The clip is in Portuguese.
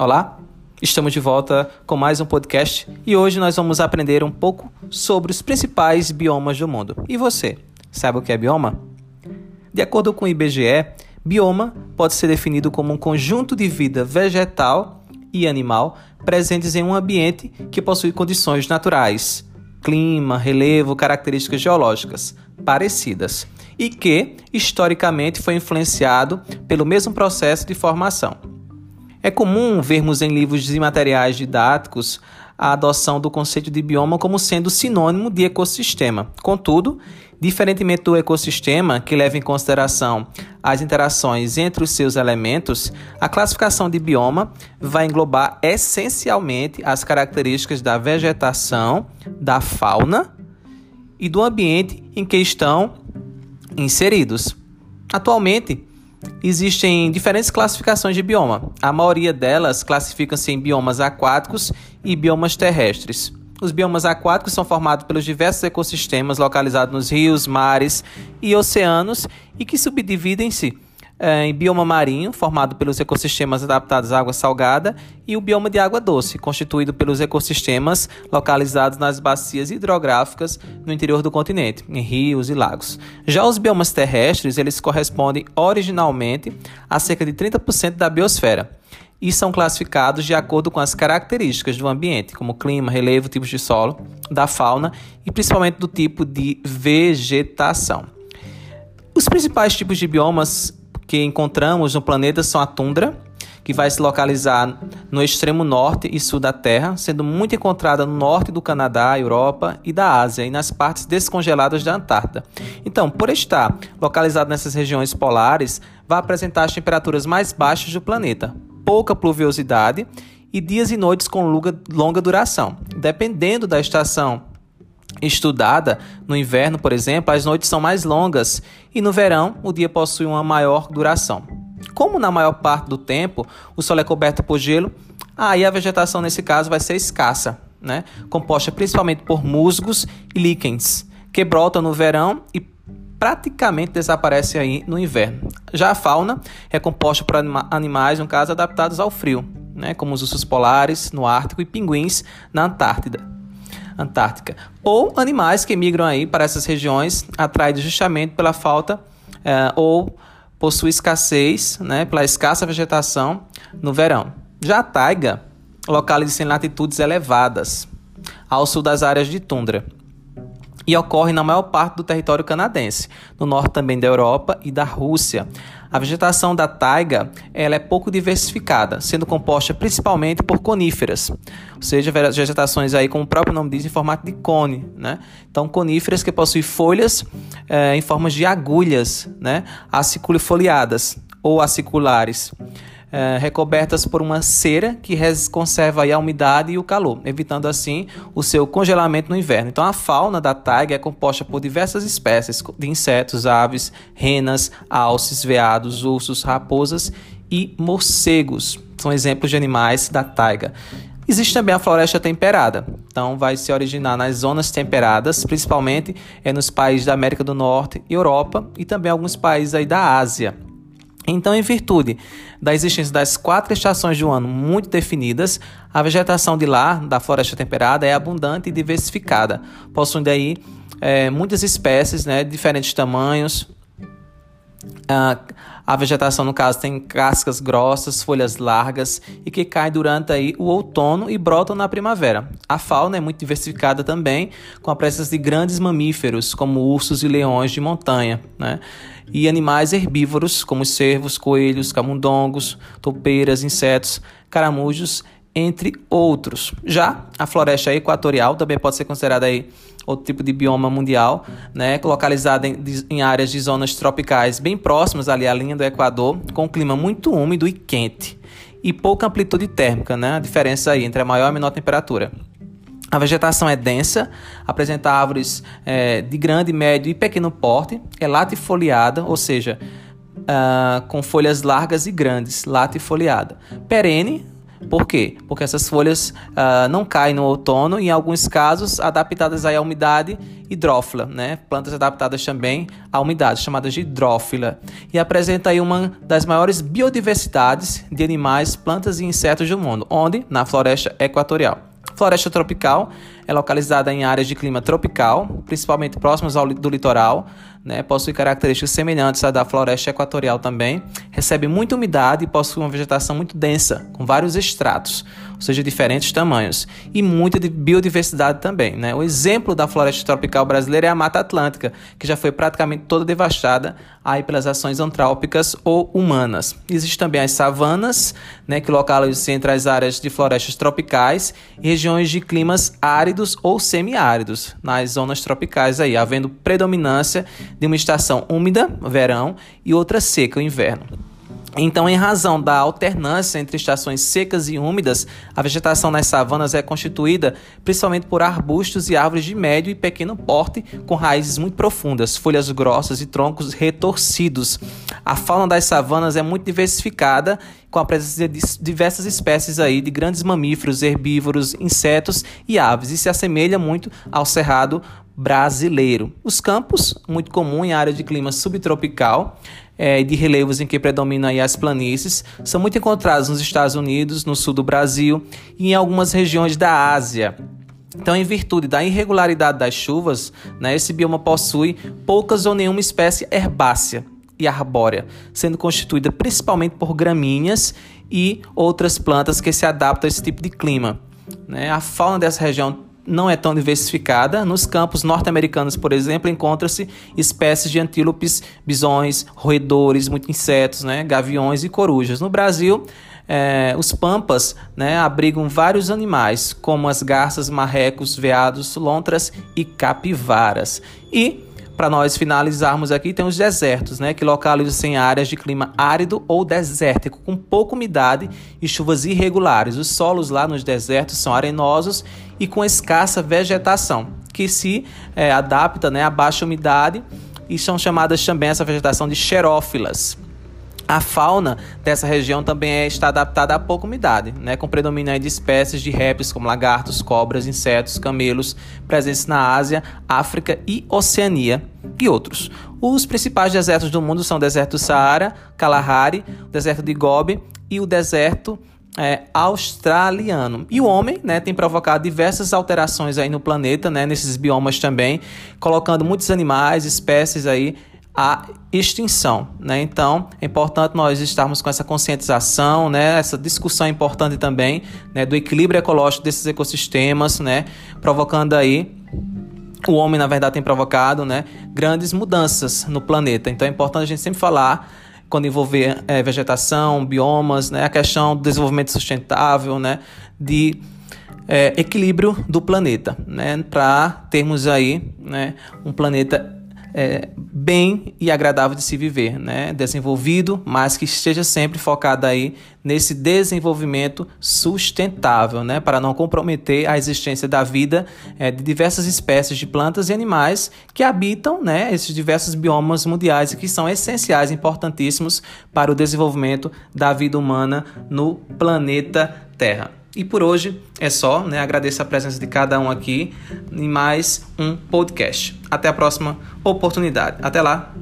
Olá, estamos de volta com mais um podcast e hoje nós vamos aprender um pouco sobre os principais biomas do mundo. E você, sabe o que é bioma? De acordo com o IBGE, bioma pode ser definido como um conjunto de vida vegetal e animal presentes em um ambiente que possui condições naturais, clima, relevo, características geológicas parecidas e que, historicamente, foi influenciado pelo mesmo processo de formação. É comum vermos em livros e materiais didáticos a adoção do conceito de bioma como sendo sinônimo de ecossistema. Contudo, diferentemente do ecossistema, que leva em consideração as interações entre os seus elementos, a classificação de bioma vai englobar essencialmente as características da vegetação, da fauna e do ambiente em que estão inseridos. Atualmente, Existem diferentes classificações de bioma. A maioria delas classificam-se em biomas aquáticos e biomas terrestres. Os biomas aquáticos são formados pelos diversos ecossistemas localizados nos rios, mares e oceanos e que subdividem-se em bioma marinho, formado pelos ecossistemas adaptados à água salgada, e o bioma de água doce, constituído pelos ecossistemas localizados nas bacias hidrográficas no interior do continente, em rios e lagos. Já os biomas terrestres, eles correspondem originalmente a cerca de 30% da biosfera e são classificados de acordo com as características do ambiente, como clima, relevo, tipos de solo, da fauna e principalmente do tipo de vegetação. Os principais tipos de biomas que encontramos no planeta são a tundra, que vai se localizar no extremo norte e sul da Terra, sendo muito encontrada no norte do Canadá, Europa e da Ásia e nas partes descongeladas da Antártida. Então, por estar localizado nessas regiões polares, vai apresentar as temperaturas mais baixas do planeta, pouca pluviosidade e dias e noites com longa, longa duração. Dependendo da estação estudada, no inverno, por exemplo, as noites são mais longas e no verão o dia possui uma maior duração. Como na maior parte do tempo o solo é coberto por gelo, aí a vegetação nesse caso vai ser escassa, né? composta principalmente por musgos e líquens, que brotam no verão e praticamente desaparece aí no inverno. Já a fauna é composta por anima animais, no caso, adaptados ao frio, né? como os ursos polares no Ártico e pinguins na Antártida. Antártica. Ou animais que migram aí para essas regiões, atraídos justamente pela falta é, ou possui escassez, né, pela escassa vegetação no verão. Já a taiga localiza-se em latitudes elevadas, ao sul das áreas de tundra e ocorre na maior parte do território canadense, no norte também da Europa e da Rússia. A vegetação da taiga ela é pouco diversificada, sendo composta principalmente por coníferas, ou seja, vegetações aí, como o próprio nome diz, em formato de cone. Né? Então, coníferas que possuem folhas é, em formas de agulhas, né? aciculifoliadas ou aciculares é, recobertas por uma cera que conserva a umidade e o calor, evitando assim o seu congelamento no inverno. Então a fauna da taiga é composta por diversas espécies de insetos, aves, renas, alces, veados, ursos, raposas e morcegos. São exemplos de animais da taiga. Existe também a floresta temperada, então vai se originar nas zonas temperadas, principalmente é nos países da América do Norte, Europa e também alguns países aí da Ásia. Então, em virtude da existência das quatro estações do ano muito definidas, a vegetação de lá, da floresta temperada, é abundante e diversificada, possuindo aí é, muitas espécies né, diferentes tamanhos. Ah, a vegetação, no caso, tem cascas grossas, folhas largas e que caem durante aí o outono e brotam na primavera. A fauna é muito diversificada também, com a presença de grandes mamíferos, como ursos e leões de montanha, né? e animais herbívoros, como cervos, coelhos, camundongos, topeiras, insetos, caramujos, entre outros. Já a floresta equatorial também pode ser considerada aí outro tipo de bioma mundial, né, localizada em, em, áreas de zonas tropicais bem próximas ali à linha do Equador, com um clima muito úmido e quente e pouca amplitude térmica, né, a diferença aí entre a maior e a menor temperatura. A vegetação é densa, apresenta árvores é, de grande, médio e pequeno porte, é latifoliada, ou seja, uh, com folhas largas e grandes, latifoliada. Perene, Por quê? Porque essas folhas uh, não caem no outono em alguns casos, adaptadas à umidade hidrófila, né? Plantas adaptadas também à umidade, chamadas de hidrófila. E apresenta aí uma das maiores biodiversidades de animais, plantas e insetos do mundo, onde? Na floresta equatorial. Floresta tropical é localizada em áreas de clima tropical, principalmente próximas ao, do litoral, né? possui características semelhantes à da floresta equatorial também, recebe muita umidade e possui uma vegetação muito densa, com vários estratos, ou seja, diferentes tamanhos, e muita biodiversidade também. Né? O exemplo da floresta tropical brasileira é a Mata Atlântica, que já foi praticamente toda devastada aí pelas ações antrópicas ou humanas. Existem também as savanas, né, que localizam-se entre as áreas de florestas tropicais e regiões de climas áridos ou semiáridos, nas zonas tropicais aí, havendo predominância de uma estação úmida, verão, e outra seca, inverno. Então, em razão da alternância entre estações secas e úmidas, a vegetação nas savanas é constituída principalmente por arbustos e árvores de médio e pequeno porte, com raízes muito profundas, folhas grossas e troncos retorcidos. A fauna das savanas é muito diversificada, com a presença de diversas espécies aí de grandes mamíferos, herbívoros, insetos e aves, e se assemelha muito ao cerrado brasileiro. Os campos, muito comum em área de clima subtropical, é, de relevos em que predominam as planícies, são muito encontrados nos Estados Unidos, no sul do Brasil e em algumas regiões da Ásia. Então, em virtude da irregularidade das chuvas, né, esse bioma possui poucas ou nenhuma espécie herbácea e arbórea, sendo constituída principalmente por gramíneas e outras plantas que se adaptam a esse tipo de clima. Né? A fauna dessa região não é tão diversificada. Nos campos norte-americanos, por exemplo, encontra-se espécies de antílopes, bisões, roedores, muitos insetos, né, gaviões e corujas. No Brasil, é, os pampas né, abrigam vários animais, como as garças, marrecos, veados, lontras e capivaras. E para nós finalizarmos aqui, tem os desertos, né, que localizam-se em áreas de clima árido ou desértico, com pouca umidade e chuvas irregulares. Os solos lá nos desertos são arenosos e com escassa vegetação, que se é, adapta né, a baixa umidade e são chamadas também essa vegetação de xerófilas. A fauna dessa região também é, está adaptada a pouca umidade, né, com predomínio de espécies de répteis como lagartos, cobras, insetos, camelos, presentes na Ásia, África e Oceania, e outros. Os principais desertos do mundo são o deserto do Saara, Kalahari, o deserto de Gobi e o deserto é, australiano. E o homem né, tem provocado diversas alterações aí no planeta, né, nesses biomas também, colocando muitos animais, espécies aí a extinção, né? Então, é importante nós estarmos com essa conscientização, né? Essa discussão importante também, né? Do equilíbrio ecológico desses ecossistemas, né? Provocando aí o homem, na verdade, tem provocado, né? Grandes mudanças no planeta. Então, é importante a gente sempre falar quando envolver é, vegetação, biomas, né? A questão do desenvolvimento sustentável, né? De é, equilíbrio do planeta, né? Para termos aí, né? Um planeta é, bem e agradável de se viver, né? Desenvolvido, mas que esteja sempre focado aí nesse desenvolvimento sustentável, né? Para não comprometer a existência da vida é, de diversas espécies de plantas e animais que habitam, né? Esses diversos biomas mundiais e que são essenciais, importantíssimos para o desenvolvimento da vida humana no planeta Terra. E por hoje é só, né? Agradeço a presença de cada um aqui em mais um podcast. Até a próxima oportunidade. Até lá.